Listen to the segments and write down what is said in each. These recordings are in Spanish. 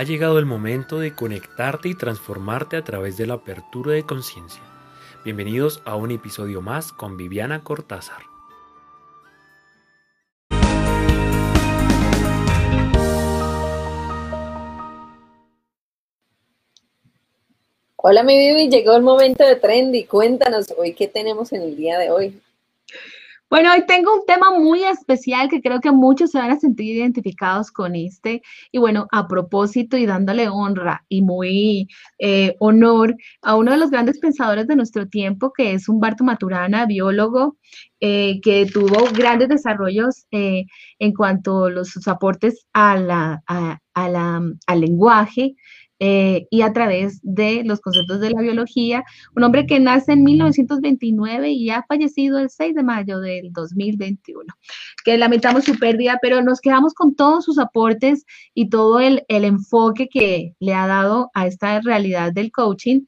Ha llegado el momento de conectarte y transformarte a través de la apertura de conciencia. Bienvenidos a un episodio más con Viviana Cortázar. Hola mi Vivi, llegó el momento de Trendy. Cuéntanos hoy qué tenemos en el día de hoy. Bueno, hoy tengo un tema muy especial que creo que muchos se van a sentir identificados con este. Y bueno, a propósito y dándole honra y muy eh, honor a uno de los grandes pensadores de nuestro tiempo, que es Humberto Maturana, biólogo, eh, que tuvo grandes desarrollos eh, en cuanto a los, sus aportes a la, al lenguaje, eh, y a través de los conceptos de la biología. Un hombre que nace en 1929 y ha fallecido el 6 de mayo del 2021. Que lamentamos su pérdida, pero nos quedamos con todos sus aportes y todo el, el enfoque que le ha dado a esta realidad del coaching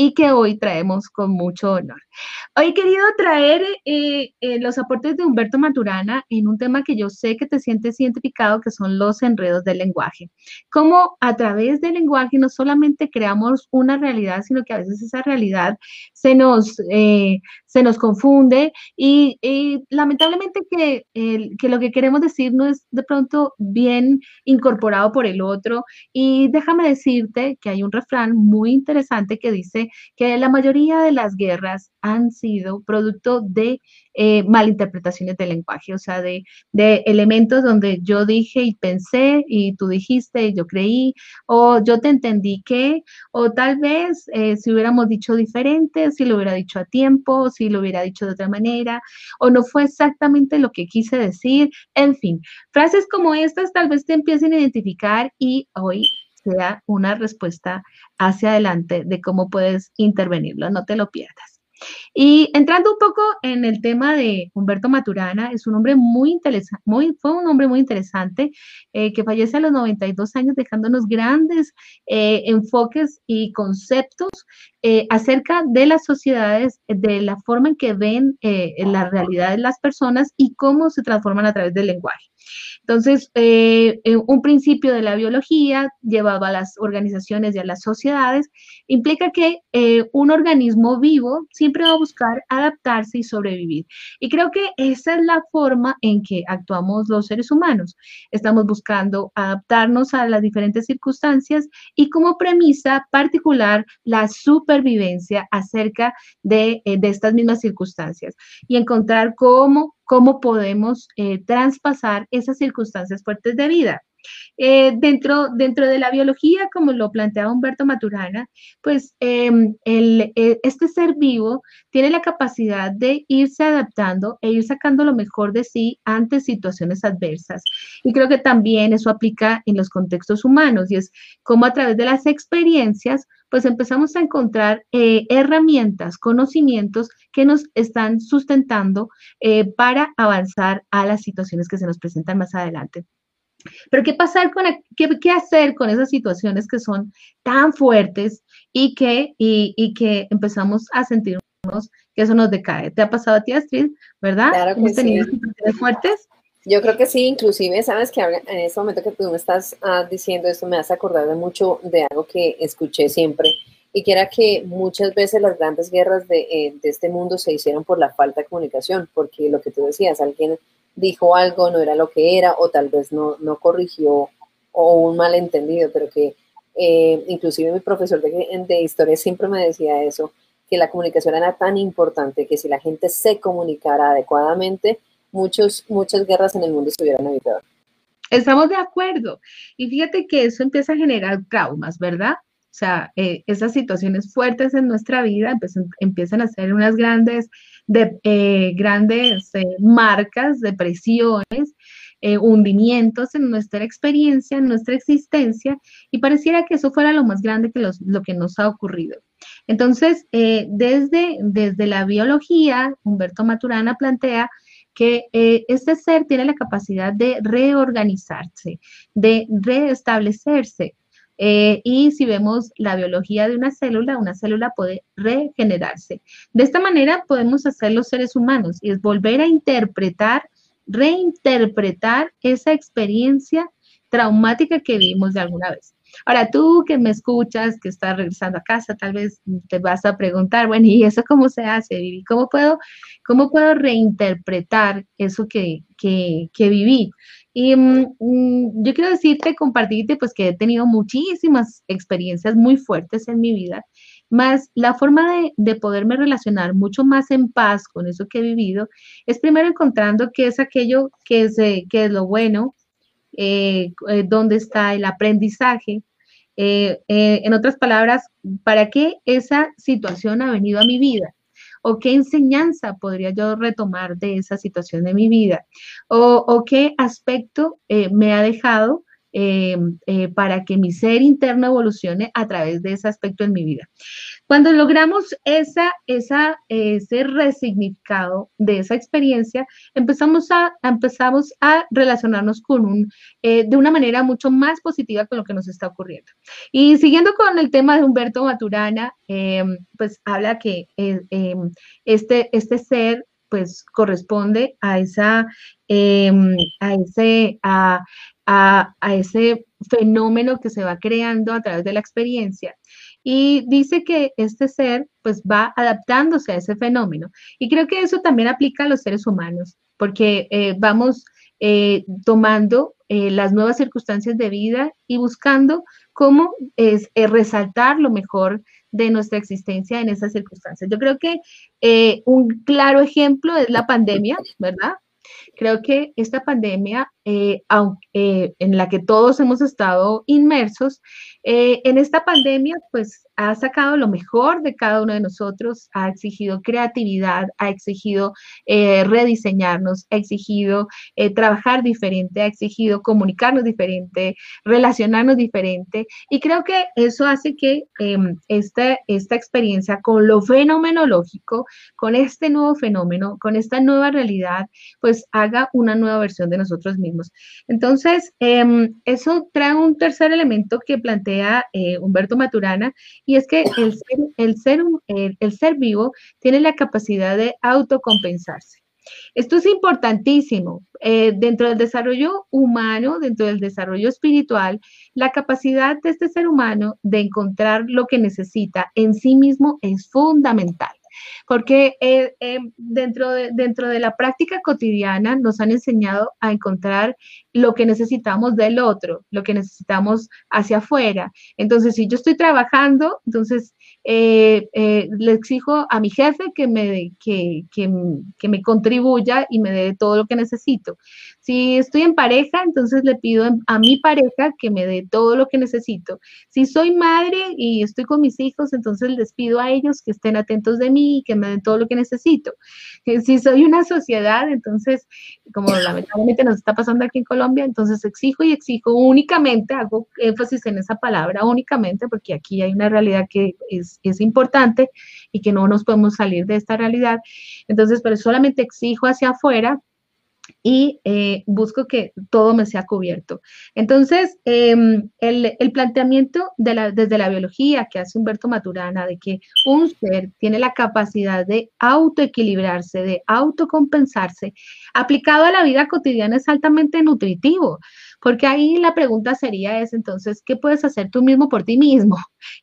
y que hoy traemos con mucho honor. Hoy he querido traer eh, eh, los aportes de Humberto Maturana en un tema que yo sé que te sientes identificado, que son los enredos del lenguaje. Cómo a través del lenguaje no solamente creamos una realidad, sino que a veces esa realidad se nos, eh, se nos confunde y, lamentablemente que, que lo que queremos decir no es de pronto bien incorporado por el otro. Y déjame decirte que hay un refrán muy interesante que dice, que la mayoría de las guerras han sido producto de eh, malinterpretaciones del lenguaje, o sea, de, elementos donde yo dije y pensé y tú dijiste y yo creí, o yo te entendí que, o tal vez eh, si hubiéramos dicho diferente, si lo hubiera dicho a tiempo, si lo hubiera dicho de otra manera, o no fue exactamente lo que quise decir, en fin, frases como estas tal vez te empiecen a identificar y hoy sea una respuesta hacia adelante de cómo puedes intervenirlo, no te lo pierdas. Y entrando un poco en el tema de Humberto Maturana, es un hombre muy interesante, muy, fue un hombre muy interesante eh, que fallece a los 92 años dejándonos grandes eh, enfoques y conceptos eh, acerca de las sociedades, de la forma en que ven la realidad de las personas y cómo se transforman a través del lenguaje. Entonces, un principio de la biología llevado a las organizaciones y a las sociedades implica que un organismo vivo siempre va a buscar adaptarse y sobrevivir. Y creo que esa es la forma en que actuamos los seres humanos. Estamos buscando adaptarnos a las diferentes circunstancias y como premisa particular la supervivencia acerca de, eh, estas mismas circunstancias y encontrar cómo, cómo podemos eh, traspasar esas circunstancias fuertes de vida. Eh, dentro, dentro de la biología, como lo planteaba Humberto Maturana, pues em, eh, este ser vivo tiene la capacidad de irse adaptando e ir sacando lo mejor de sí ante situaciones adversas. Y creo que también eso aplica en los contextos humanos y es como a través de las experiencias, pues empezamos a encontrar eh, herramientas, conocimientos que nos están sustentando para avanzar a las situaciones que se nos presentan más adelante. Pero ¿qué, pasar con, qué, qué, hacer con esas situaciones que son tan fuertes y que, y, que empezamos a sentirnos que eso nos decae? ¿Te ha pasado a ti, Astrid? ¿Verdad? Claro que tenido situaciones fuertes? Yo creo que sí, inclusive, sabes que en ese momento que tú me estás ah, diciendo esto, me has acordado mucho de algo que escuché siempre, y que era que muchas veces las grandes guerras de, eh, de este mundo se hicieron por la falta de comunicación, porque lo que tú decías, alguien dijo algo, no era lo que era, o tal vez no, no corrigió o un malentendido, pero que eh, inclusive mi profesor de, de historia siempre me decía eso, que la comunicación era tan importante que si la gente se comunicara adecuadamente, muchos, muchas guerras en el mundo se hubieran evitado. Estamos de acuerdo. Y fíjate que eso empieza a generar traumas, ¿verdad? O sea, eh, esas situaciones fuertes en nuestra vida empiezan, empiezan a ser unas grandes de eh, grandes eh, marcas, depresiones, hundimientos en nuestra experiencia, en nuestra existencia, y pareciera que eso fuera lo más grande que lo que nos ha ocurrido. Entonces, desde, desde la biología, Humberto Maturana plantea que este ser tiene la capacidad de reorganizarse, de restablecerse, eh, y si vemos la biología de una célula, una célula puede regenerarse. De esta manera podemos hacer los seres humanos y es volver a interpretar, reinterpretar esa experiencia traumática que vivimos de alguna vez. Ahora, tú que me escuchas, que estás regresando a casa, tal vez te vas a preguntar, bueno, ¿y eso cómo se hace, Vivi? ¿Cómo puedo, cómo puedo reinterpretar eso que, que, que viví? Y mm, mm, yo quiero decirte, compartirte, pues que he tenido muchísimas experiencias muy fuertes en mi vida, más la forma de, de, poderme relacionar mucho más en paz con eso que he vivido es primero encontrando qué es aquello que es, eh, que es lo bueno, eh, eh, dónde está el aprendizaje. en otras palabras, ¿para qué esa situación ha venido a mi vida? o qué enseñanza podría yo retomar de esa situación de mi vida, o, qué aspecto eh, me ha dejado eh, eh, para que mi ser interno evolucione a través de ese aspecto en mi vida. Cuando logramos esa, esa, ese resignificado de esa experiencia, empezamos a, empezamos a relacionarnos con un, de una manera mucho más positiva con lo que nos está ocurriendo. Y siguiendo con el tema de Humberto Maturana, pues habla que este, este ser pues corresponde a esa, a ese, a, a, ese fenómeno que se va creando a través de la experiencia. Y dice que este ser pues va adaptándose a ese fenómeno. Y creo que eso también aplica a los seres humanos, porque eh, vamos eh, tomando eh, las nuevas circunstancias de vida y buscando cómo es, resaltar lo mejor de nuestra existencia en esas circunstancias. Yo creo que un claro ejemplo es la pandemia, ¿verdad? Creo que esta pandemia, eh, eh, en la que todos hemos estado inmersos, eh, en esta pandemia, pues ha sacado lo mejor de cada uno de nosotros, ha exigido creatividad, ha exigido rediseñarnos, ha exigido trabajar diferente, ha exigido comunicarnos diferente, relacionarnos diferente. Y creo que eso hace que em, esta, esta experiencia con lo fenomenológico, con este nuevo fenómeno, con esta nueva realidad, pues haga una nueva versión de nosotros mismos. Entonces, em, eso trae un tercer elemento que plantea eh, Humberto Maturana, y es que el ser, vivo tiene la capacidad de autocompensarse. Esto es importantísimo. Eh, dentro del desarrollo humano, dentro del desarrollo espiritual, la capacidad de este ser humano de encontrar lo que necesita en sí mismo es fundamental porque eh, eh, dentro, de, dentro de la práctica cotidiana nos han enseñado a encontrar lo que necesitamos del otro, lo que necesitamos hacia afuera. Entonces, si yo estoy trabajando, entonces eh, le exijo a mi jefe que me, que, que, que me contribuya y me dé todo lo que necesito. Si estoy en pareja, entonces le pido a mi pareja que me dé todo lo que necesito. Si soy madre y estoy con mis hijos, entonces les pido a ellos que estén atentos de mí y que me den todo lo que necesito. Eh, si soy una sociedad, entonces, como lamentablemente nos está pasando aquí en Colombia, entonces exijo y exijo únicamente, hago énfasis en esa palabra únicamente, porque aquí hay una realidad que es, es importante y que no nos podemos salir de esta realidad. Entonces, pero solamente exijo hacia afuera y eh, busco que todo me sea cubierto. Entonces, em, el, el, planteamiento de la, desde la biología que hace Humberto Maturana de que un ser tiene la capacidad de autoequilibrarse, de autocompensarse, aplicado a la vida cotidiana es altamente nutritivo. Porque ahí la pregunta sería es entonces, ¿qué puedes hacer tú mismo por ti mismo?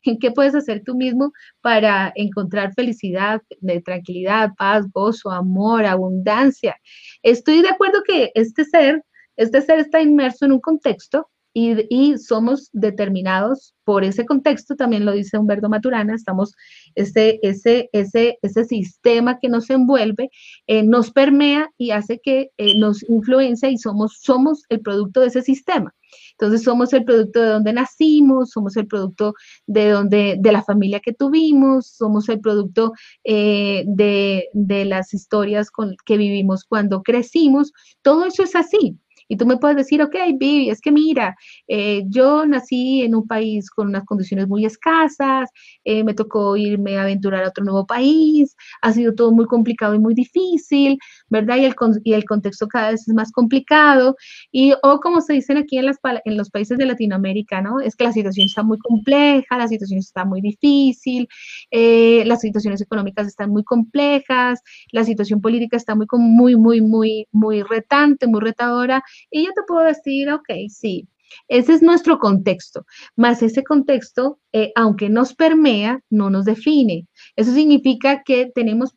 ¿Qué puedes hacer tú mismo para encontrar felicidad, tranquilidad, paz, gozo, amor, abundancia? Estoy de acuerdo que este ser, este ser está inmerso en un contexto y, somos determinados por ese contexto, también lo dice Humberto Maturana, estamos, ese, ese, ese, ese sistema que nos envuelve, eh, nos permea y hace que eh, nos influencia y somos, somos el producto de ese sistema. Entonces somos el producto de donde nacimos, somos el producto de donde, de la familia que tuvimos, somos el producto eh, de, de, las historias que vivimos cuando crecimos. Todo eso es así. Y tú me puedes decir, ok, Vivi, es que mira, eh, yo nací en un país con unas condiciones muy escasas, eh, me tocó irme a aventurar a otro nuevo país, ha sido todo muy complicado y muy difícil, ¿verdad? Y el, y el contexto cada vez es más complicado. Y, o como se dicen aquí en, las, en los países de Latinoamérica, ¿no? Es que la situación está muy compleja, la situación está muy difícil, eh, las situaciones económicas están muy complejas, la situación política está muy, muy, muy, muy, muy retante, muy retadora. Y yo te puedo decir, ok, sí, Ese es nuestro contexto, más ese contexto, eh, aunque nos permea, no nos define. Eso significa que tenemos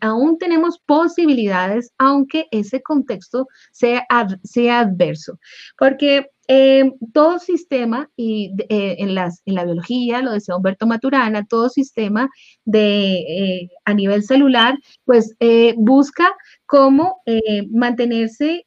aún tenemos posibilidades, aunque ese contexto sea, sea adverso. Porque eh, todo sistema, y eh, en, en la biología, lo decía Humberto Maturana, todo sistema de, a nivel celular, pues busca cómo mantenerse,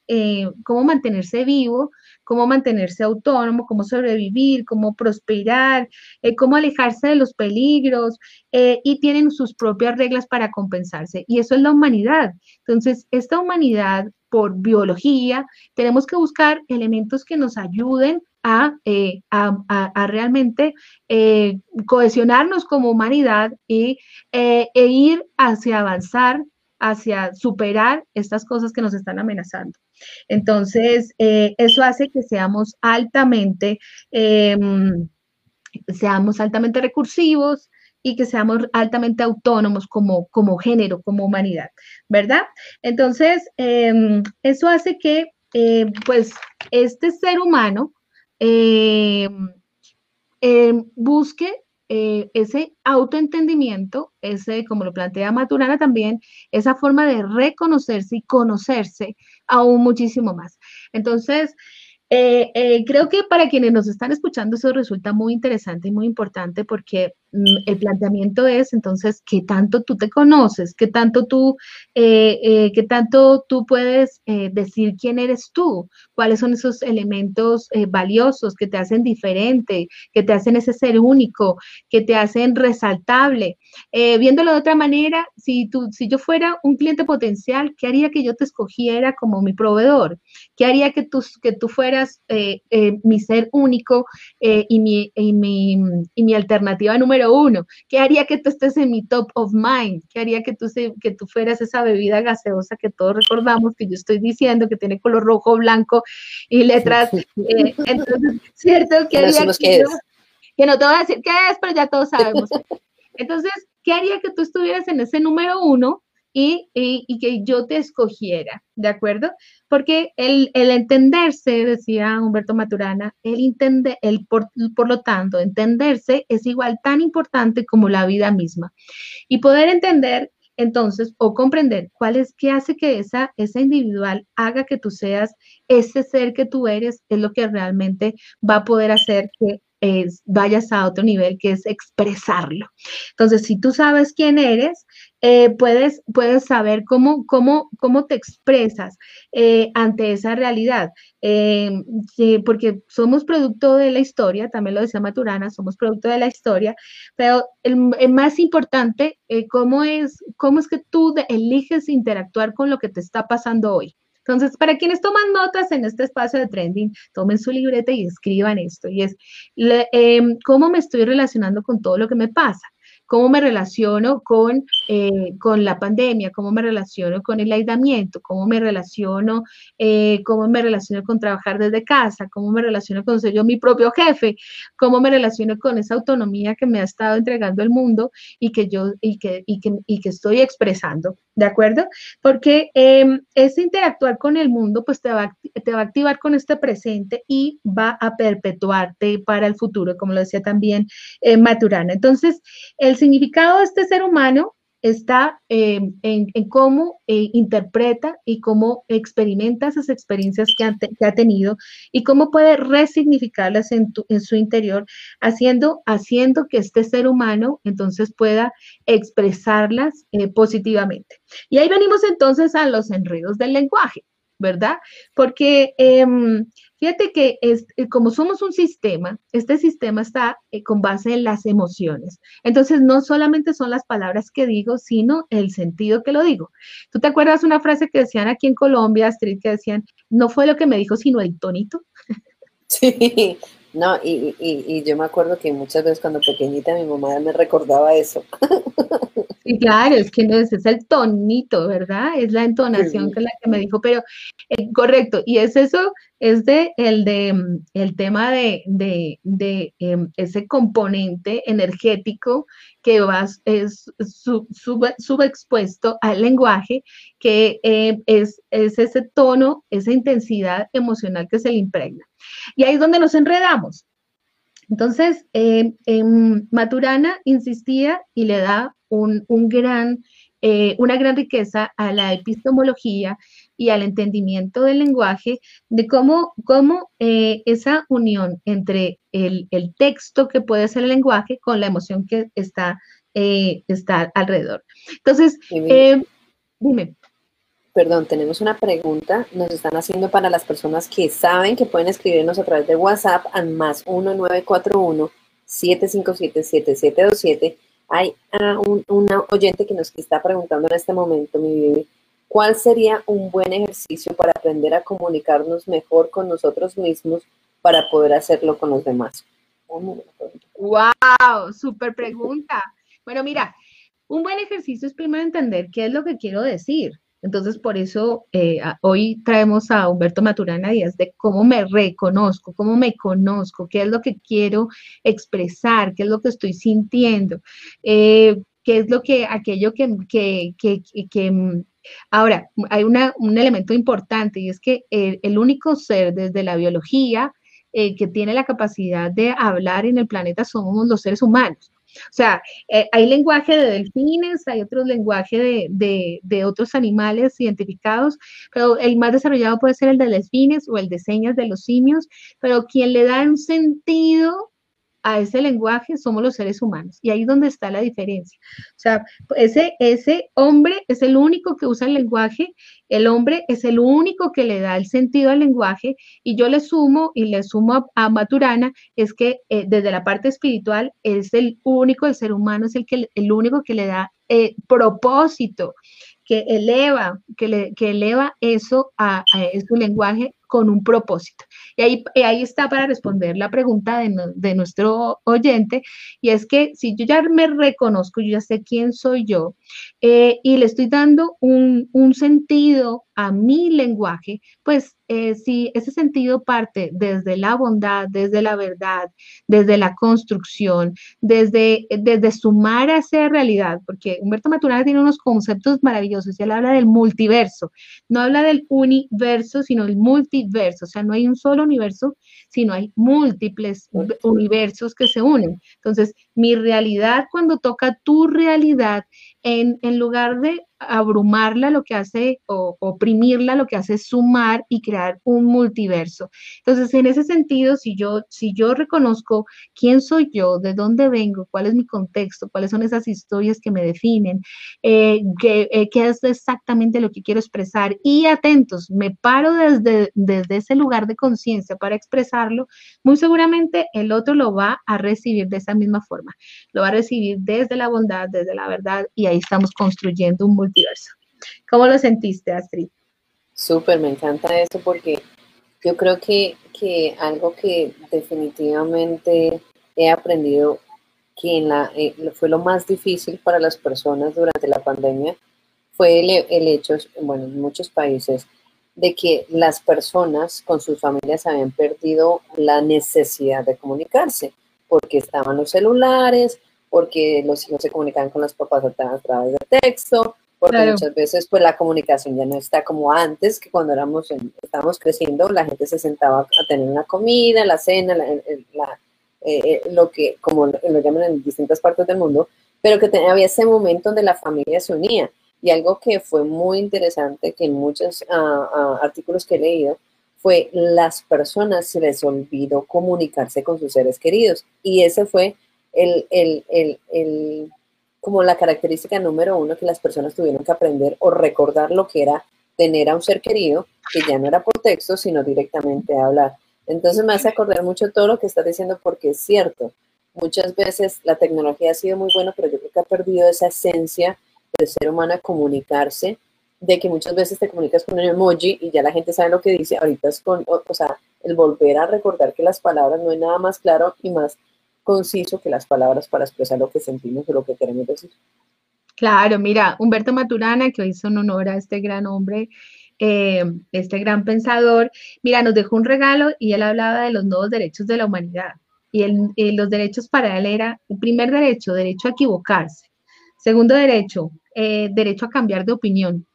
cómo mantenerse vivo, cómo mantenerse autónomo, cómo sobrevivir, cómo prosperar, eh, cómo alejarse de los peligros eh, y tienen sus propias reglas para compensarse. Y eso es la humanidad. Entonces, esta humanidad, por biología, tenemos que buscar elementos que nos ayuden a, eh, realmente cohesionarnos como humanidad y, e ir hacia avanzar, hacia superar estas cosas que nos están amenazando. Entonces, eh, eso hace que seamos altamente, em, seamos altamente recursivos y que seamos altamente autónomos como, como género, como humanidad, ¿verdad? Entonces, em, eso hace que, eh, pues, este ser humano em, busque eh, ese autoentendimiento, ese, como lo plantea Maturana también, esa forma de reconocerse y conocerse aún muchísimo más. Entonces, eh, eh, creo que para quienes nos están escuchando eso resulta muy interesante y muy importante porque el planteamiento es entonces qué tanto tú te conoces, qué tanto tú, eh, qué tanto tú puedes decir quién eres tú, cuáles son esos elementos valiosos que te hacen diferente, que te hacen ese ser único, que te hacen resaltable. viéndolo de otra manera, si, tú, si yo fuera un cliente potencial, ¿qué haría que yo te escogiera como mi proveedor? ¿Qué haría que tú, que tú fueras eh, eh, mi ser único eh, y, mi, y, mi, y, mi, alternativa número uno? ¿Qué haría que tú estés en mi top of mind? ¿Qué haría que tú, que tú fueras esa bebida gaseosa que todos recordamos que yo estoy diciendo que tiene color rojo, blanco y letras? entonces, ¿cierto? ¿Qué haría que, que no te voy a decir qué es, pero ya todos sabemos. Entonces, ¿qué haría que tú estuvieras en ese número uno y, que yo te escogiera, ¿de acuerdo? Porque el, entenderse, decía Humberto Maturana, el, entender, el por, lo tanto, entenderse es igual tan importante como la vida misma. Y poder entender entonces, o comprender cuál es, qué hace que esa, esa individual haga que tú seas ese ser que tú eres, es lo que realmente va a poder hacer que vayas a otro nivel, que es expresarlo. Entonces, si tú sabes quién eres, eh, puedes, puedes saber cómo, cómo, cómo te expresas eh, ante esa realidad. Eh, porque somos producto de la historia, también lo decía Maturana, somos producto de la historia, pero el, más importante, cómo, es, cómo es que tú eliges interactuar con lo que te está pasando hoy. Entonces, para quienes toman notas en este espacio de trending, tomen su libreta y escriban esto. Y es, em, ¿cómo me estoy relacionando con todo lo que me pasa? Cómo me relaciono con, eh, con la pandemia, cómo me relaciono con el aislamiento, cómo me relaciono, eh, cómo me relaciono con trabajar desde casa, cómo me relaciono con ser yo mi propio jefe, cómo me relaciono con esa autonomía que me ha estado entregando el mundo y que yo y que, y que, y que estoy expresando. ¿De acuerdo? Porque eh, ese interactuar con el mundo, pues te va, te va a activar con este presente y va a perpetuarte para el futuro, como lo decía también eh, Maturana. Entonces, el significado de este ser humano está eh, en, cómo eh, interpreta y cómo experimenta esas experiencias que, ha tenido y cómo puede resignificarlas en, su interior, haciendo, haciendo que este ser humano entonces pueda expresarlas eh, positivamente. Y ahí venimos entonces a los enredos del lenguaje. ¿Verdad? Porque em, fíjate que es, eh, como somos un sistema, este sistema está eh, con base en las emociones. Entonces, no solamente son las palabras que digo, sino el sentido que lo digo. ¿Tú te acuerdas una frase que decían aquí en Colombia, Astrid, que decían, no fue lo que me dijo, sino el tonito? Sí, no, y, y, y yo me acuerdo que muchas veces cuando pequeñita mi mamá me recordaba eso. Y claro, es que no es, es el tonito, ¿verdad? Es la entonación que es la que me dijo, pero eh, correcto, y es eso, es de el de mm, el tema de, de, de em, ese componente energético que va, es sub, subexpuesto al lenguaje, que eh, es, es ese tono, esa intensidad emocional que se le impregna. Y ahí es donde nos enredamos. Entonces, em, Maturana insistía y le da un, gran, eh, una gran riqueza a la epistemología y al entendimiento del lenguaje, de cómo, cómo eh, esa unión entre el, texto que puede ser el lenguaje con la emoción que está, está alrededor. Entonces, dime. Perdón, tenemos una pregunta. Nos están haciendo para las personas que saben que pueden escribirnos a través de WhatsApp al más 1941 757 7727. Hay uh, un, una oyente que nos está preguntando en este momento, mi bebé, ¿cuál sería un buen ejercicio para aprender a comunicarnos mejor con nosotros mismos para poder hacerlo con los demás? ¡Wow! Súper pregunta. Bueno, mira, un buen ejercicio es primero entender qué es lo que quiero decir. Entonces, por eso eh, hoy traemos a Humberto Maturana Díaz de cómo me reconozco, cómo me conozco, qué es lo que quiero expresar, qué es lo que estoy sintiendo, eh, qué es lo que, aquello que, que, que, que mm, Ahora, hay una, un elemento importante y es que el, único ser desde la biología eh, que tiene la capacidad de hablar en el planeta somos los seres humanos. O sea, eh, hay lenguaje de delfines, hay otro lenguaje de, otros animales identificados, pero el más desarrollado puede ser el de delfines o el de señas de los simios, pero quien le da un sentido a ese lenguaje somos los seres humanos. Y ahí es donde está la diferencia. O sea, ese, ese hombre es el único que usa el lenguaje, el hombre es el único que le da el sentido al lenguaje y yo le sumo y le sumo a, Maturana es que eh, desde la parte espiritual es el único, el ser humano es el, que, el único que le da eh, propósito que eleva, que, le, que eleva eso a, a, su lenguaje con un propósito. Y ahí, ahí está para responder la pregunta de, de, nuestro oyente, y es que si yo ya me reconozco, yo ya sé quién soy yo, eh, y le estoy dando un, un sentido a mi lenguaje, pues eh, si ese sentido parte desde la bondad, desde la verdad, desde la construcción, desde, desde sumar a esa realidad, porque Humberto Maturana tiene unos conceptos maravillosos, él habla del multiverso, no habla del universo, sino el multiverso, o sea, no hay un solo universo, sino hay múltiples universos que se unen. Entonces, mi realidad cuando toca tu realidad, en, en lugar de abrumarla lo que hace o oprimirla lo que hace es sumar y crear un multiverso. Entonces, en ese sentido, si yo, si yo reconozco quién soy yo, de dónde vengo, cuál es mi contexto, cuáles son esas historias que me definen, eh, eh, qué, es exactamente lo que quiero expresar y atentos, me paro desde, desde ese lugar de conciencia para expresarlo, muy seguramente el otro lo va a recibir de esa misma forma, lo va a recibir desde la bondad, desde la verdad y ahí estamos construyendo un multiverso. ¿Cómo lo sentiste, Astrid? Súper, me encanta eso porque yo creo que, que algo que definitivamente he aprendido que en la, eh, fue lo más difícil para las personas durante la pandemia fue el, el, hecho, bueno, en muchos países, de que las personas con sus familias habían perdido la necesidad de comunicarse, porque estaban los celulares, porque los hijos se comunicaban con los papás a través de texto, porque muchas veces pues la comunicación ya no está como antes, que cuando éramos estábamos creciendo, la gente se sentaba a tener una comida, la cena, la, eh, eh, lo que como lo llaman en distintas partes del mundo, pero que había ese momento donde la familia se unía. Y algo que fue muy interesante, que en muchos ah, ah, artículos que he leído, fue las personas se les olvidó comunicarse con sus seres queridos. Y ese fue el, el, el, el como la característica número uno que las personas tuvieron que aprender o recordar lo que era tener a un ser querido, que ya no era por texto, sino directamente hablar. Entonces me hace acordar mucho todo lo que estás diciendo porque es cierto. Muchas veces la tecnología ha sido muy buena, pero yo creo que ha perdido esa esencia del ser humano a comunicarse, de que muchas veces te comunicas con un emoji y ya la gente sabe lo que dice. Ahorita es con, o, o sea, el volver a recordar que las palabras no hay nada más claro y más conciso que las palabras para expresar lo que sentimos o lo que queremos decir. Claro, mira, Humberto Maturana, que hoy son honor a este gran hombre, eh, este gran pensador, mira, nos dejó un regalo y él hablaba de los nuevos derechos de la humanidad. Y, los derechos para él era, el primer derecho, derecho a equivocarse. Segundo derecho, eh, derecho a cambiar de opinión.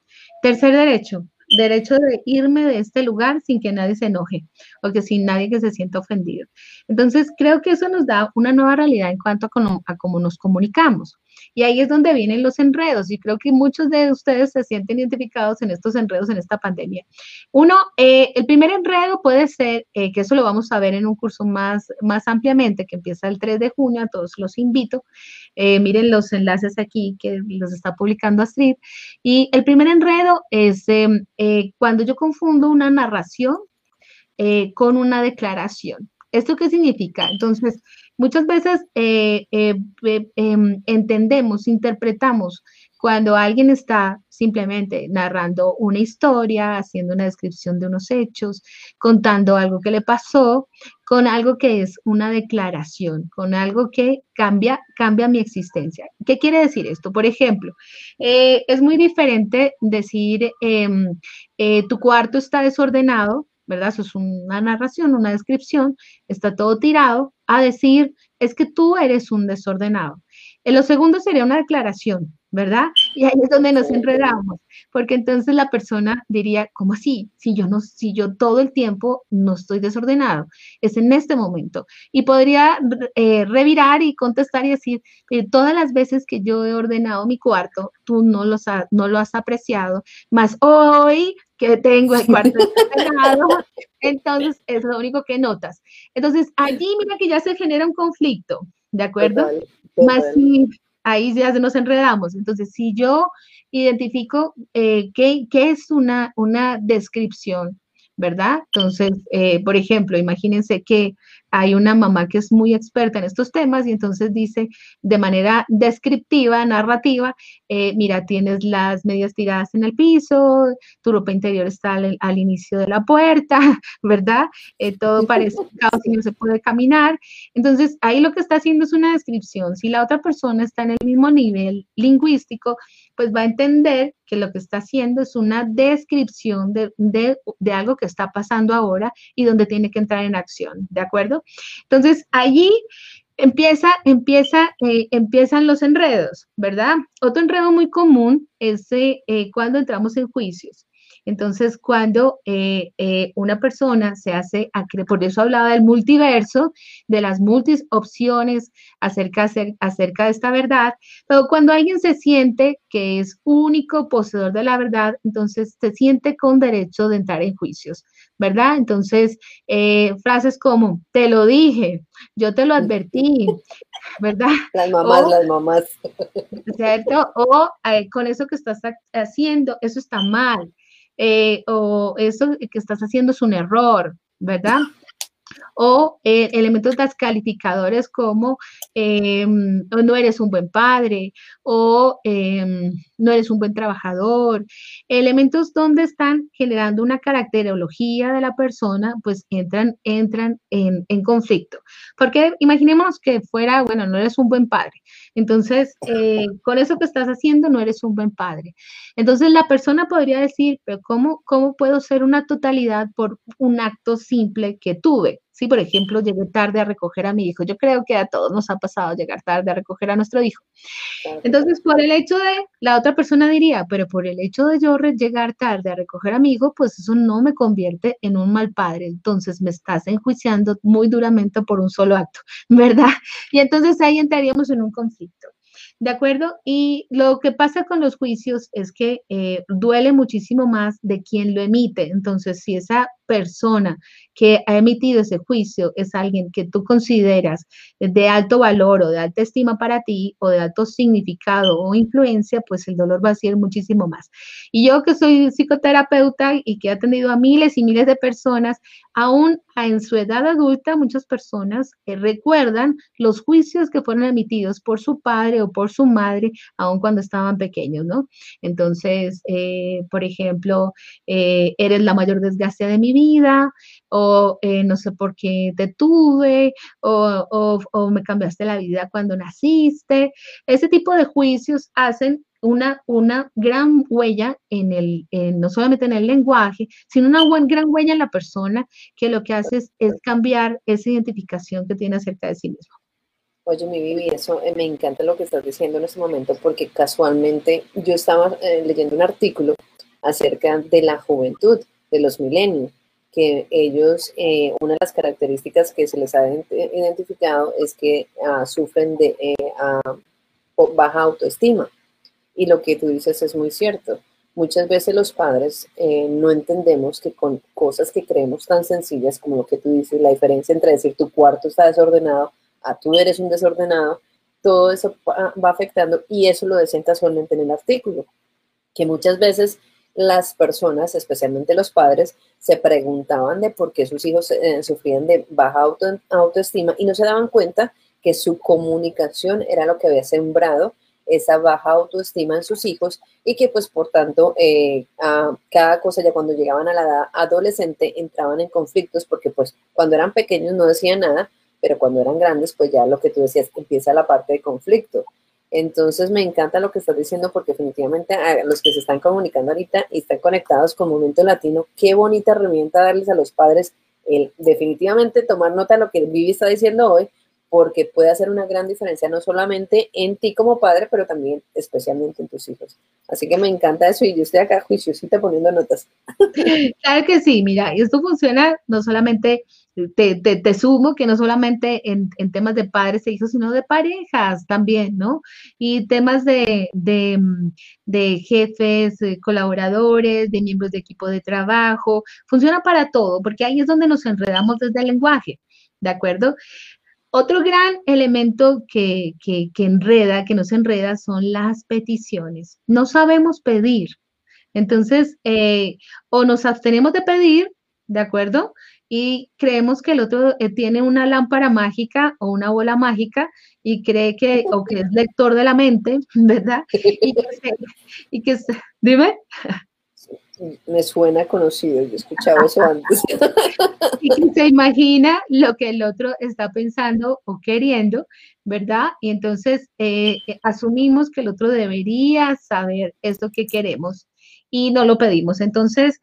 Tercer derecho, derecho de irme de este lugar sin que nadie se enoje o que sin nadie que se sienta ofendido. Entonces, creo que eso nos da una nueva realidad en cuanto a cómo nos comunicamos. Y ahí es donde vienen los enredos y creo que muchos de ustedes se sienten identificados en estos enredos en esta pandemia. Uno, eh, el primer enredo puede ser, eh, que eso lo vamos a ver en un curso más, más ampliamente, que empieza el 3 de junio, a todos los invito. Eh, miren los enlaces aquí que los está publicando Astrid. Y el primer enredo es em, cuando yo confundo una narración con una declaración. ¿Esto qué significa? Entonces, Muchas veces eh, eh, em, entendemos, interpretamos cuando alguien está simplemente narrando una historia, haciendo una descripción de unos hechos, contando algo que le pasó, con algo que es una declaración, con algo que cambia, cambia mi existencia. ¿Qué quiere decir esto? Por ejemplo, eh, es muy diferente decir, em, tu cuarto está desordenado ¿verdad? Eso es una narración, una descripción, está todo tirado, a decir, es que tú eres un desordenado. En lo segundo sería una declaración, ¿verdad? Y ahí es donde nos enredamos, porque entonces la persona diría, ¿cómo así? Si yo no, si yo todo el tiempo no estoy desordenado, es en este momento. Y podría eh, revirar y contestar y decir, eh, todas las veces que yo he ordenado mi cuarto, tú no, los no lo has apreciado, más hoy que tengo el cuarto desordenado, entonces es lo único que notas. Entonces allí mira que ya se genera un conflicto, ¿de acuerdo? Más si ahí ya nos enredamos. Entonces, si yo identifico eh, qué, es una, una descripción, ¿verdad? Entonces, eh, por ejemplo, imagínense que hay una mamá que es muy experta en estos temas y entonces dice de manera descriptiva, narrativa, eh, mira, tienes las medias tiradas en el piso, tu ropa interior está al, inicio de la puerta, ¿verdad? Eh, todo parece caos y no se puede caminar. Entonces, ahí lo que está haciendo es una descripción. Si la otra persona está en el mismo nivel lingüístico, pues va a entender que lo que está haciendo es una descripción de, de algo que está pasando ahora y donde tiene que entrar en acción, ¿de acuerdo? Entonces, allí empieza, empieza, eh, empiezan los enredos, ¿verdad? Otro enredo muy común es eh, eh, cuando entramos en juicios. Entonces, cuando eh, eh, una persona se hace, por eso hablaba del multiverso, de las multis opciones acerca, acerca de esta verdad, pero cuando alguien se siente que es único poseedor de la verdad, entonces se siente con derecho de entrar en juicios, ¿verdad? Entonces, eh, frases como, te lo dije, yo te lo advertí, ¿verdad? Las mamás, las mamás. ¿Cierto? O con eso que estás haciendo, eso está mal. Eh, o eso que estás haciendo es un error, ¿verdad? O eh, elementos descalificadores como em, no eres un buen padre o em, no eres un buen trabajador, elementos donde están generando una caracterología de la persona, pues entran, entran en, en conflicto. Porque imaginemos que fuera, bueno, no eres un buen padre. Entonces, eh, con eso que estás haciendo no eres un buen padre. Entonces, la persona podría decir, pero ¿cómo, cómo puedo ser una totalidad por un acto simple que tuve? Si, por ejemplo, llegué tarde a recoger a mi hijo, yo creo que a todos nos ha pasado llegar tarde a recoger a nuestro hijo. Entonces, por el hecho de, la otra persona diría, pero por el hecho de yo llegar tarde a recoger a mi hijo, pues eso no me convierte en un mal padre. Entonces, me estás enjuiciando muy duramente por un solo acto, ¿verdad? Y entonces ahí entraríamos en un conflicto. ¿De acuerdo? Y lo que pasa con los juicios es que eh, duele muchísimo más de quien lo emite. Entonces, si esa persona que ha emitido ese juicio es alguien que tú consideras de alto valor o de alta estima para ti o de alto significado o influencia, pues el dolor va a ser muchísimo más. Y yo que soy psicoterapeuta y que he atendido a miles y miles de personas, aún en su edad adulta, muchas personas eh, recuerdan los juicios que fueron emitidos por su padre o por su madre, aun cuando estaban pequeños, ¿no? Entonces, eh, por ejemplo, eh, eres la mayor desgracia de mi vida o eh, no sé por qué te tuve, o, o, me cambiaste la vida cuando naciste. Ese tipo de juicios hacen una, una gran huella en el, no solamente en el lenguaje, sino una gran huella en la persona que lo que hace es, cambiar esa identificación que tiene acerca de sí mismo. Oye, mi Vivi, eso eh, me encanta lo que estás diciendo en este momento porque casualmente yo estaba eh, leyendo un artículo acerca de la juventud, de los milenios, que ellos, eh, una de las características que se les ha identificado es que ah, sufren de baja autoestima. Y lo que tú dices es muy cierto. Muchas veces los padres eh, no entendemos que con cosas que creemos tan sencillas como lo que tú dices, la diferencia entre decir tu cuarto está desordenado a tú eres un desordenado, todo eso va afectando y eso lo decían casualmente en el artículo, que muchas veces las personas, especialmente los padres, se preguntaban de por qué sus hijos eh, sufrían de baja autoestima y no se daban cuenta que su comunicación era lo que había sembrado esa baja autoestima en sus hijos y que pues por tanto eh, a cada cosa ya cuando llegaban a la edad adolescente entraban en conflictos porque pues cuando eran pequeños no decían nada, pero cuando eran grandes pues ya lo que tú decías empieza la parte de conflicto. Entonces me encanta lo que estás diciendo porque definitivamente a los que se están comunicando ahorita y están conectados con Momento Latino, qué bonita herramienta darles a los padres el definitivamente tomar nota de lo que Vivi está diciendo hoy, porque puede hacer una gran diferencia no solamente en ti como padre, pero también especialmente en tus hijos. Así que me encanta eso y yo estoy acá juiciosita poniendo notas. Claro que sí, mira, esto funciona no solamente, te, te, sumo que no solamente en, en, temas de padres e hijos, sino de parejas también, ¿no? Y temas de, de, de jefes, colaboradores, de miembros de equipo de trabajo, funciona para todo, porque ahí es donde nos enredamos desde el lenguaje. ¿De acuerdo? Otro gran elemento que, enreda, que nos enreda, son las peticiones. No sabemos pedir. Entonces, eh, o nos abstenemos de pedir, ¿de acuerdo? Y creemos que el otro eh, tiene una lámpara mágica o una bola mágica y cree que, o que es lector de la mente, ¿verdad? Y que, y que dime me suena conocido, yo he escuchado eso antes. Y se imagina lo que el otro está pensando o queriendo, ¿verdad? Y entonces eh, eh, asumimos que el otro debería saber esto que queremos y no lo pedimos. Entonces,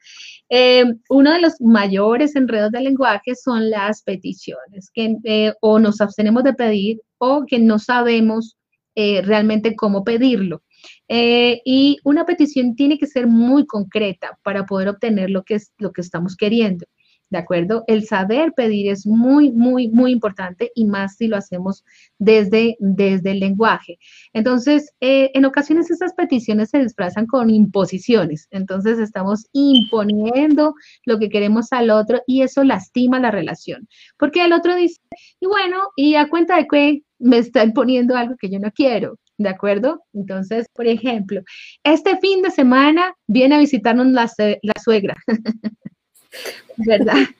eh, uno de los mayores enredos del lenguaje son las peticiones, que o nos abstenemos de pedir o que no sabemos realmente cómo pedirlo. Eh, y una petición tiene que ser muy concreta para poder obtener lo que, es, lo que estamos queriendo. ¿De acuerdo? El saber pedir es muy, muy, muy importante y más si lo hacemos desde, desde el lenguaje. Entonces, eh, en ocasiones esas peticiones se disfrazan con imposiciones. Entonces, estamos imponiendo lo que queremos al otro y eso lastima la relación. Porque el otro dice, y bueno, y a cuenta de que me está imponiendo algo que yo no quiero. ¿de acuerdo? Entonces, por ejemplo, este fin de semana viene a visitarnos la, suegra, ¿verdad?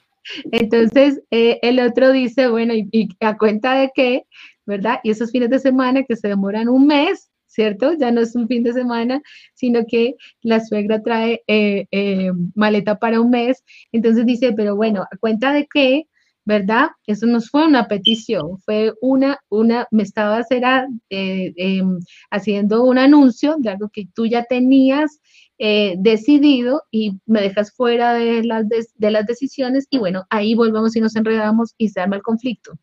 Entonces, eh, el otro dice, bueno, y, a cuenta de qué, ¿verdad? Y esos fines de semana que se demoran un mes, ¿cierto? Ya no es un fin de semana, sino que la suegra trae eh, eh, maleta para un mes. Entonces dice, pero bueno, a cuenta de qué, ¿verdad? Eso no fue una petición, fue una, una, me estabas era, em, haciendo un anuncio de algo que tú ya tenías eh, decidido y me dejas fuera de las, de, las decisiones y bueno, ahí volvemos y nos enredamos y se arma el conflicto.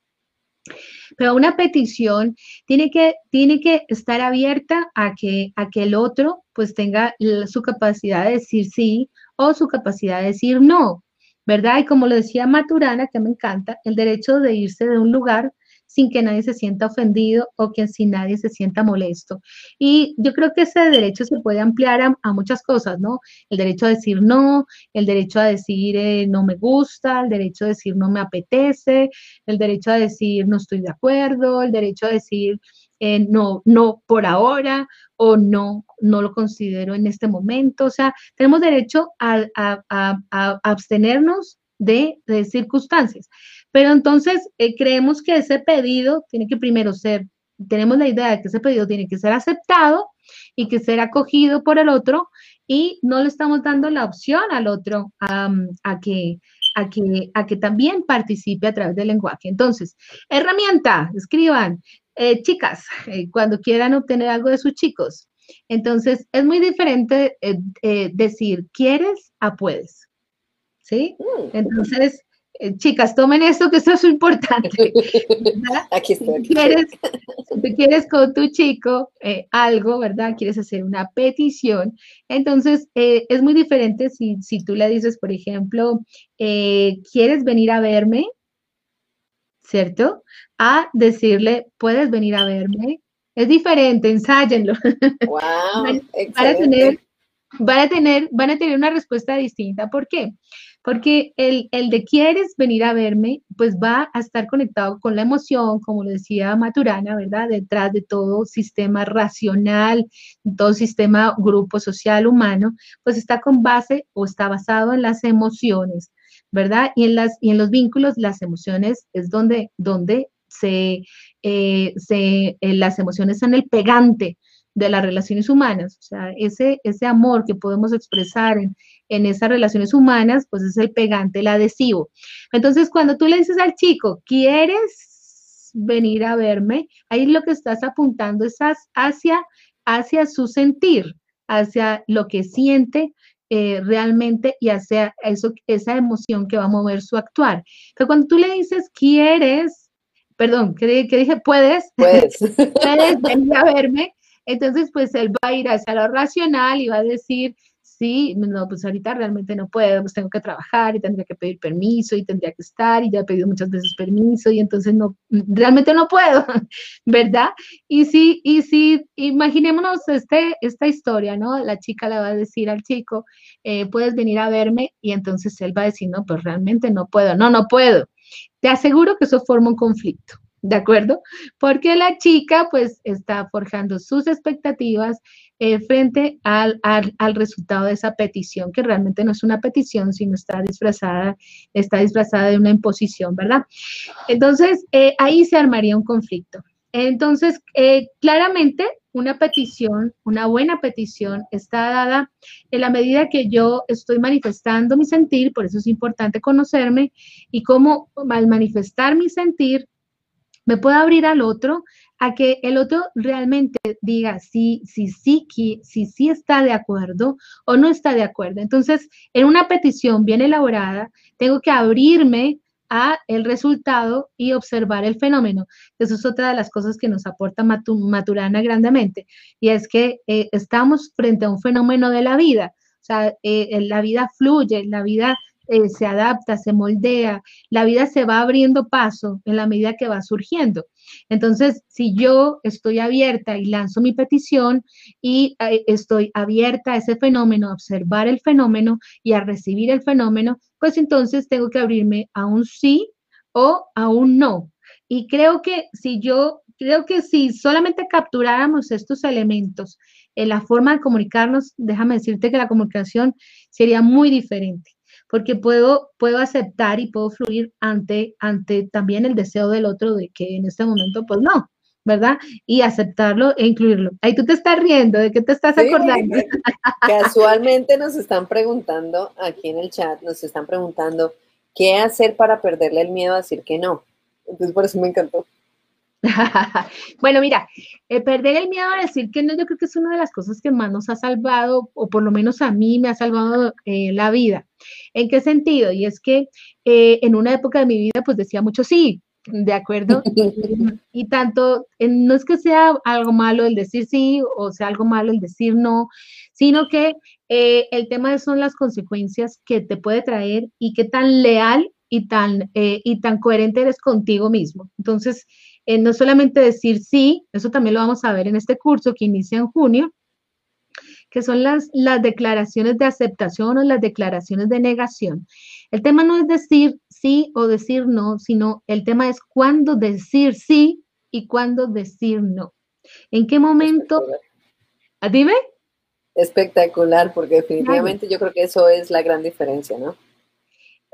Pero una petición tiene que, tiene que estar abierta a que, a que el otro pues tenga su capacidad de decir sí o su capacidad de decir no. ¿verdad? Y como lo decía Maturana, que me encanta, el derecho de irse de un lugar sin que nadie se sienta ofendido o que sin nadie se sienta molesto. Y yo creo que ese derecho se puede ampliar a, muchas cosas, ¿no? El derecho a decir no, el derecho a decir eh, no me gusta, el derecho a decir no me apetece, el derecho a decir no estoy de acuerdo, el derecho a decir eh, no, no por ahora o no, no lo considero en este momento. O sea, tenemos derecho a, abstenernos de, circunstancias. Pero entonces eh, creemos que ese pedido tiene que primero ser, tenemos la idea de que ese pedido tiene que ser aceptado y que ser acogido por el otro y no le estamos dando la opción al otro a, que, a, que, a que también participe a través del lenguaje. Entonces, herramienta, escriban, eh, chicas, eh, cuando quieran obtener algo de sus chicos, Entonces, es muy diferente decir quieres a puedes. ¿Sí? Mm. Entonces, eh, chicas, tomen esto, que eso es importante. Aquí estoy. Si, quieres, quieres con tu chico eh, algo, ¿verdad? Quieres hacer una petición. Entonces, eh, es muy diferente si, si, tú le dices, por ejemplo, ¿quieres venir a verme? ¿Cierto? A decirle, ¿puedes venir a verme? Es diferente, ensáyenlo. Wow, para tener, van a tener, van a tener una respuesta distinta. ¿Por qué? Porque el, el, de quieres venir a verme, pues va a estar conectado con la emoción, como lo decía Maturana, ¿verdad? Detrás de todo sistema racional, todo sistema grupo social humano, pues está con base o está basado en las emociones, ¿verdad? Y en, las, y en los vínculos, las emociones es donde, donde se, eh, se eh, las emociones son el pegante de las relaciones humanas. O sea, ese, ese amor que podemos expresar en, en esas relaciones humanas, pues es el pegante, el adhesivo. Entonces, cuando tú le dices al chico, ¿quieres venir a verme? Ahí lo que estás apuntando es hacia, hacia su sentir, hacia lo que siente eh, realmente y hacia eso, esa emoción que va a mover su actuar. Pero cuando tú le dices, ¿quieres? Perdón, ¿qué, dije? ¿Puedes? Puedes. ¿Puedes venir a verme? Entonces, pues él va a ir hacia lo racional y va a decir, sí, no, pues ahorita realmente no puedo, pues tengo que trabajar y tendría que pedir permiso y tendría que estar y ya he pedido muchas veces permiso y entonces no, realmente no puedo, ¿verdad? Y sí, y sí, imaginémonos este, esta historia, ¿no? La chica le va a decir al chico, eh, puedes venir a verme y entonces él va a decir, no, pues realmente no puedo, no, no puedo. Te aseguro que eso forma un conflicto. ¿De acuerdo? Porque la chica pues está forjando sus expectativas eh, frente al, resultado de esa petición, que realmente no es una petición, sino está disfrazada, está disfrazada de una imposición, ¿verdad? Entonces, eh, ahí se armaría un conflicto. Entonces, eh, claramente, una petición, una buena petición, está dada en la medida que yo estoy manifestando mi sentir, por eso es importante conocerme, y cómo al manifestar mi sentir, me puedo abrir al otro a que el otro realmente diga si sí, sí, sí, si sí está de acuerdo o no está de acuerdo. Entonces, en una petición bien elaborada, tengo que abrirme a el resultado y observar el fenómeno. Eso es otra de las cosas que nos aporta Maturana grandemente, y es que eh, estamos frente a un fenómeno de la vida. O sea, eh, la vida fluye, la vida eh, se adapta, se moldea, la vida se va abriendo paso en la medida que va surgiendo. Entonces, si yo estoy abierta y lanzo mi petición y eh, estoy abierta a ese fenómeno, a observar el fenómeno y a recibir el fenómeno, pues entonces tengo que abrirme a un sí o a un no. Y creo que si yo, creo que si solamente capturáramos estos elementos en la forma de comunicarnos, déjame decirte que la comunicación sería muy diferente porque puedo, puedo aceptar y puedo fluir ante, ante también el deseo del otro de que en este momento, pues no, ¿verdad? Y aceptarlo e incluirlo. Ahí tú te estás riendo, ¿de qué te estás acordando? Casualmente nos están preguntando aquí en el chat, nos están preguntando qué hacer para perderle el miedo a decir que no. Entonces por eso me encantó. bueno, mira, eh, perder el miedo a decir que no, yo creo que es una de las cosas que más nos ha salvado, o por lo menos a mí me ha salvado eh, la vida. ¿En qué sentido? Y es que eh, en una época de mi vida, pues decía mucho sí, ¿de acuerdo? y tanto, no es que sea algo malo el decir sí o sea algo malo el decir no, sino que el tema son las consecuencias que te puede traer y qué tan leal y tan, y tan coherente eres contigo mismo. Entonces, no solamente decir sí, eso también lo vamos a ver en este curso que inicia en junio, que son las, las declaraciones de aceptación o las declaraciones de negación. El tema no es decir sí o decir no, sino el tema es cuándo decir sí y cuándo decir no. ¿En qué momento? ¿Ah, dime. Espectacular, porque definitivamente yo creo que eso es la gran diferencia, ¿no?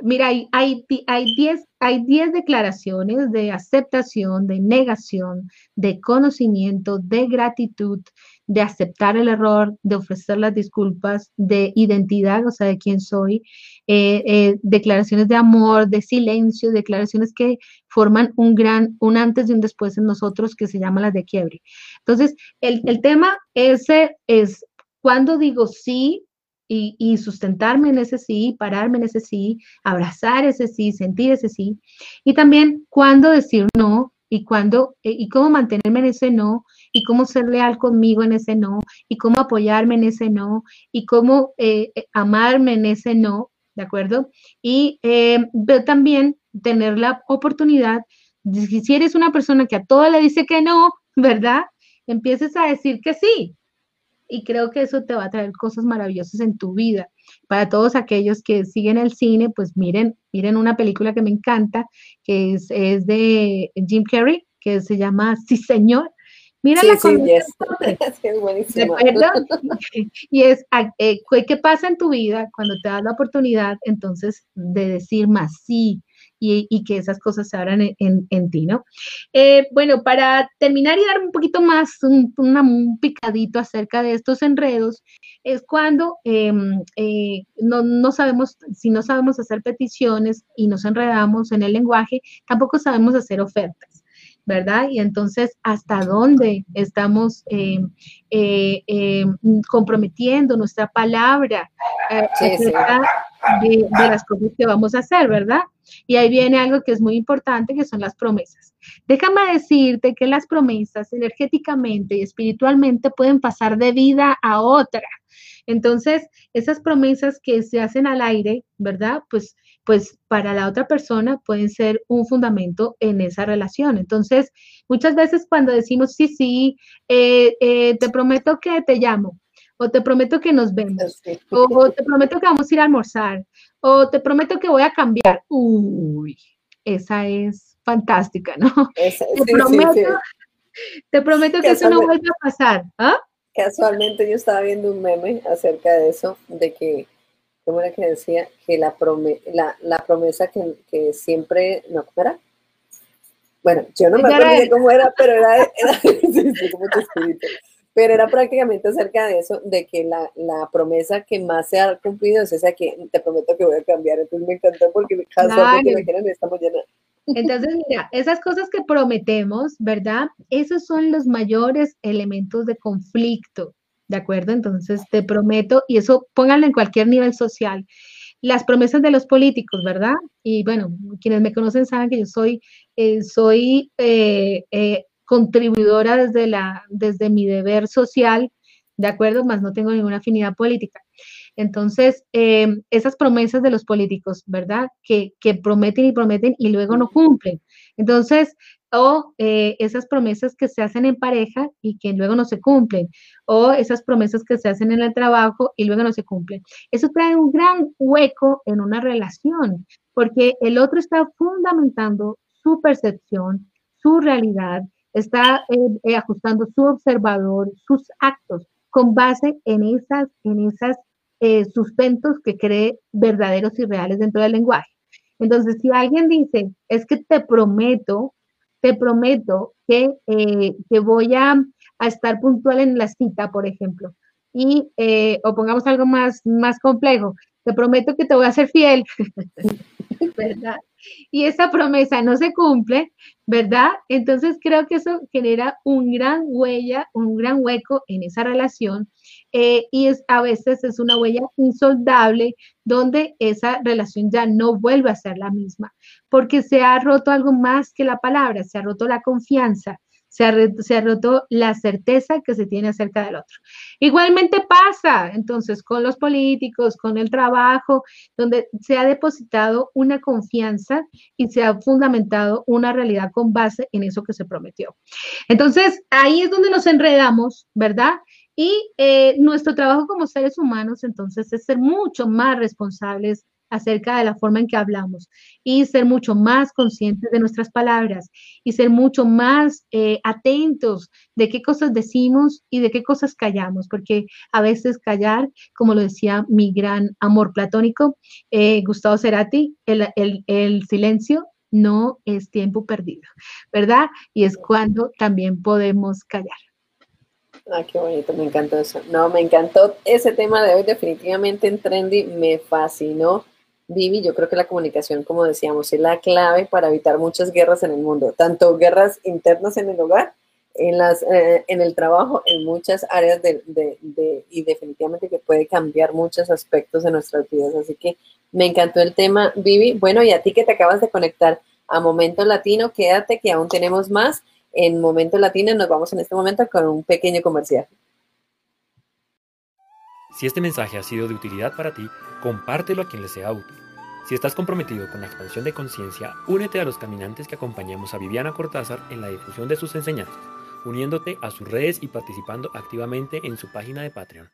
Mira, hay 10 hay, hay diez declaraciones de aceptación, de negación, de conocimiento, de gratitud, de aceptar el error, de ofrecer las disculpas, de identidad, o sea, de quién soy, eh, eh, declaraciones de amor, de silencio, declaraciones que forman un gran, un antes y un después en nosotros que se llama las de quiebre. Entonces, el, el tema ese es cuando digo sí y, sustentarme en ese sí, pararme en ese sí, abrazar ese sí, sentir ese sí, y también cuando decir no y cuándo eh, y cómo mantenerme en ese no y cómo ser leal conmigo en ese no y cómo apoyarme en ese no y cómo eh, eh, amarme en ese no, ¿de acuerdo? Y también tener la oportunidad, si eres una persona que a todo le dice que no, ¿verdad? Empieces a decir que sí. Y creo que eso te va a traer cosas maravillosas en tu vida. Para todos aquellos que siguen el cine, pues miren, miren una película que me encanta, que es, es de Jim Carrey, que se llama Sí, señor. Mírala sí, sí, yes. es buenísima. y es, eh, ¿qué pasa en tu vida cuando te das la oportunidad entonces de decir más sí? Y, que esas cosas se abran en, ti, ¿no? Eh, bueno, para terminar y dar un poquito más, un, picadito acerca de estos enredos, es cuando em, eh, no, no, sabemos, si no sabemos hacer peticiones y nos enredamos en el lenguaje, tampoco sabemos hacer ofertas. ¿verdad? Y entonces, ¿hasta dónde estamos em, eh, em, comprometiendo nuestra palabra De, de, las cosas que vamos a hacer, ¿verdad? Y ahí viene algo que es muy importante, que son las promesas. Déjame decirte que las promesas energéticamente y espiritualmente pueden pasar de vida a otra. Entonces, esas promesas que se hacen al aire, ¿verdad? Pues, pues para la otra persona pueden ser un fundamento en esa relación. Entonces, muchas veces cuando decimos, sí, sí, eh, eh, te prometo que te llamo, o te prometo que nos vemos, o, te prometo que vamos a ir a almorzar, o te prometo que voy a cambiar. Uy, esa es fantástica, ¿no? te, prometo, te prometo que eso no vuelve a pasar. ¿ah? Casualmente yo estaba viendo un meme acerca de eso, de que, ¿cómo era que decía? Que la, la, promesa que, que, siempre, ¿no? ¿cómo era? Bueno, yo no me acuerdo cómo era, pero era, era sí, sí, como tu espíritu pero era prácticamente acerca de eso, de que la, la, promesa que más se ha cumplido es esa que te prometo que voy a cambiar. Entonces me encantó porque me quieren esta mañana. Entonces, mira, esas cosas que prometemos, ¿verdad? Esos son los mayores elementos de conflicto, ¿de acuerdo? Entonces, te prometo, y eso pónganlo en cualquier nivel social. Las promesas de los políticos, ¿verdad? Y bueno, quienes me conocen saben que yo soy, eh, soy eh, eh, contribuidora desde, la, desde mi deber social, ¿de acuerdo? Más no tengo ninguna afinidad política. Entonces, eh, esas promesas de los políticos, ¿verdad? Que, que, prometen y prometen y luego no cumplen. Entonces, o eh, esas promesas que se hacen en pareja y que luego no se cumplen, o esas promesas que se hacen en el trabajo y luego no se cumplen. Eso trae un gran hueco en una relación, porque el otro está fundamentando su percepción, su realidad, está eh, eh, ajustando su observador, sus actos, con base en esas, en esas eh, sustentos que cree verdaderos y reales dentro del lenguaje. Entonces, si alguien dice, es que te prometo, te prometo que, que voy a, estar puntual en la cita, por ejemplo, y, o pongamos algo más, más complejo, te prometo que te voy a ser fiel, ¿verdad? y esa promesa no se cumple, ¿verdad? Entonces creo que eso genera un gran huella, un gran hueco en esa relación eh, y es, a veces es una huella insoldable donde esa relación ya no vuelve a ser la misma, porque se ha roto algo más que la palabra, se ha roto la confianza, se ha, roto la certeza que se tiene acerca del otro. Igualmente pasa entonces con los políticos, con el trabajo, donde se ha depositado una confianza y se ha fundamentado una realidad con base en eso que se prometió. Entonces, ahí es donde nos enredamos, ¿verdad? Y eh, nuestro trabajo como seres humanos, entonces, es ser mucho más responsables acerca de la forma en que hablamos y ser mucho más conscientes de nuestras palabras y ser mucho más eh, atentos de qué cosas decimos y de qué cosas callamos, porque a veces callar, como lo decía mi gran amor platónico, eh, Gustavo Cerati, el, el silencio no es tiempo perdido, ¿verdad? Y es cuando también podemos callar. Ah, qué bonito, me encantó eso. No, me encantó ese tema de hoy, definitivamente en Trendy, me fascinó. Vivi, yo creo que la comunicación, como decíamos, es la clave para evitar muchas guerras en el mundo, tanto guerras internas en el hogar, en, las, eh, en el trabajo, en muchas áreas de, de, y definitivamente que puede cambiar muchos aspectos de nuestras vidas. Así que me encantó el tema, Vivi. Bueno, y a ti que te acabas de conectar a Momento Latino, quédate que aún tenemos más en Momento Latino. Nos vamos en este momento con un pequeño comercial. Si este mensaje ha sido de utilidad para ti, compártelo a quien le sea útil. Si estás comprometido con la expansión de conciencia, únete a los caminantes que acompañamos a Viviana Cortázar en la difusión de sus enseñanzas, uniéndote a sus redes y participando activamente en su página de Patreon.